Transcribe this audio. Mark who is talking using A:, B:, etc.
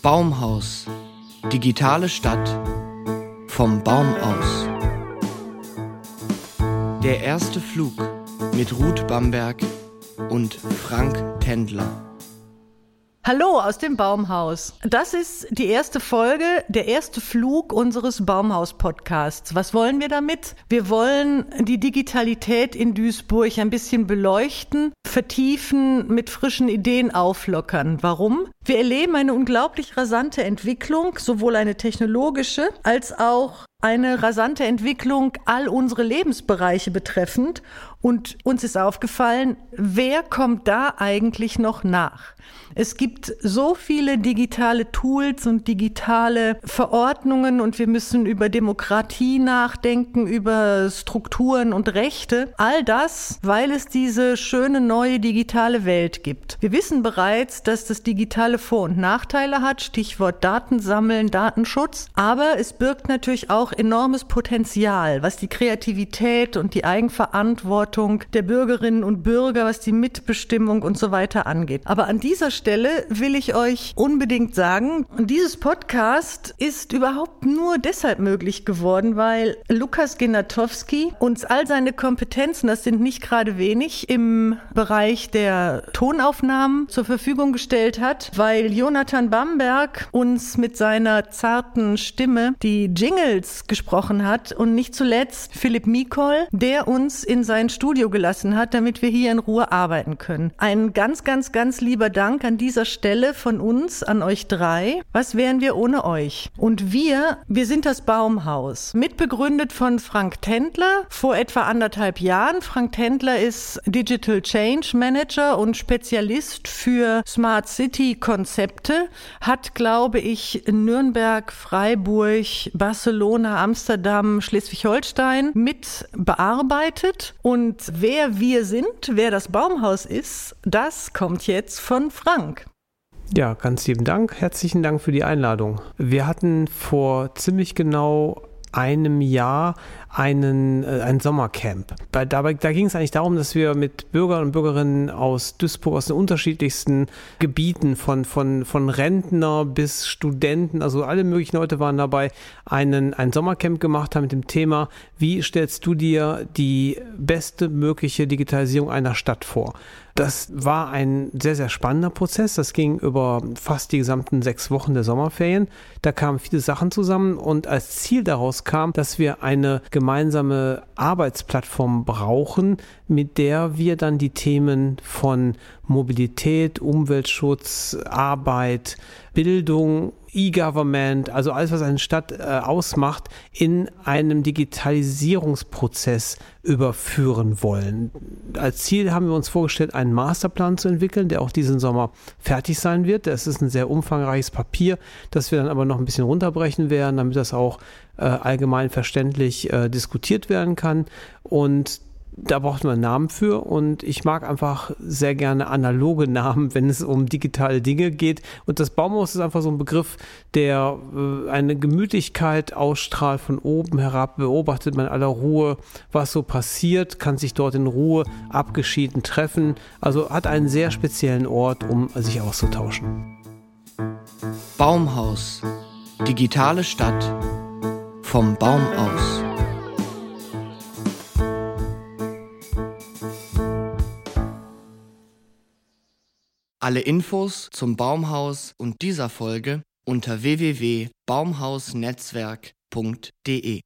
A: Baumhaus. Digitale Stadt. Vom Baum aus. Der erste Flug mit Ruth Bamberg und Frank Tendler.
B: Hallo aus dem Baumhaus. Das ist die erste Folge, der erste Flug unseres Baumhaus-Podcasts. Was wollen wir damit? Wir wollen die Digitalität in Duisburg ein bisschen beleuchten, vertiefen, mit frischen Ideen auflockern. Warum? Wir erleben eine unglaublich rasante Entwicklung, sowohl eine technologische als auch eine rasante Entwicklung all unsere Lebensbereiche betreffend. Und uns ist aufgefallen, wer kommt da eigentlich noch nach? Es gibt so viele digitale Tools und digitale Verordnungen und wir müssen über Demokratie nachdenken, über Strukturen und Rechte. All das, weil es diese schöne neue digitale Welt gibt. Wir wissen bereits, dass das digitale Vor- und Nachteile hat, Stichwort Datensammeln, Datenschutz, aber es birgt natürlich auch enormes Potenzial, was die Kreativität und die Eigenverantwortung der Bürgerinnen und Bürger, was die Mitbestimmung und so weiter angeht. Aber an dieser Stelle will ich euch unbedingt sagen, dieses Podcast ist überhaupt nur deshalb möglich geworden, weil Lukas Genatowski uns all seine Kompetenzen, das sind nicht gerade wenig, im Bereich der Tonaufnahmen zur Verfügung gestellt hat, weil Jonathan Bamberg uns mit seiner zarten Stimme die Jingles gesprochen hat und nicht zuletzt Philipp Mikol, der uns in sein Studio gelassen hat, damit wir hier in Ruhe arbeiten können. Ein ganz, ganz, ganz lieber Dank an dieser Stelle von uns an euch drei. Was wären wir ohne euch? Und wir, wir sind das Baumhaus. Mitbegründet von Frank Tendler vor etwa anderthalb Jahren. Frank Tendler ist Digital Change Manager und Spezialist für Smart City Konzepte, hat, glaube ich, Nürnberg, Freiburg, Barcelona, Amsterdam, Schleswig-Holstein mit bearbeitet. Und wer wir sind, wer das Baumhaus ist, das kommt jetzt von Frank.
C: Ja, ganz lieben Dank. Herzlichen Dank für die Einladung. Wir hatten vor ziemlich genau einem Jahr einen, äh, ein Sommercamp. Bei, dabei, da ging es eigentlich darum, dass wir mit Bürgern und Bürgerinnen aus Duisburg, aus den unterschiedlichsten Gebieten, von, von, von Rentner bis Studenten, also alle möglichen Leute waren dabei, einen, ein Sommercamp gemacht haben mit dem Thema, wie stellst du dir die beste mögliche Digitalisierung einer Stadt vor? Das war ein sehr, sehr spannender Prozess. Das ging über fast die gesamten sechs Wochen der Sommerferien. Da kamen viele Sachen zusammen und als Ziel daraus kam, dass wir eine gemeinsame Arbeitsplattform brauchen, mit der wir dann die Themen von Mobilität, Umweltschutz, Arbeit, Bildung E-Government, also alles, was eine Stadt äh, ausmacht, in einem Digitalisierungsprozess überführen wollen. Als Ziel haben wir uns vorgestellt, einen Masterplan zu entwickeln, der auch diesen Sommer fertig sein wird. Das ist ein sehr umfangreiches Papier, das wir dann aber noch ein bisschen runterbrechen werden, damit das auch äh, allgemein verständlich äh, diskutiert werden kann. Und da braucht man einen Namen für und ich mag einfach sehr gerne analoge Namen, wenn es um digitale Dinge geht. Und das Baumhaus ist einfach so ein Begriff, der äh, eine Gemütlichkeit ausstrahlt von oben herab, beobachtet man in aller Ruhe, was so passiert, kann sich dort in Ruhe abgeschieden treffen. Also hat einen sehr speziellen Ort, um sich auszutauschen.
A: Baumhaus. Digitale Stadt. Vom Baum aus. Alle Infos zum Baumhaus und dieser Folge unter www.baumhausnetzwerk.de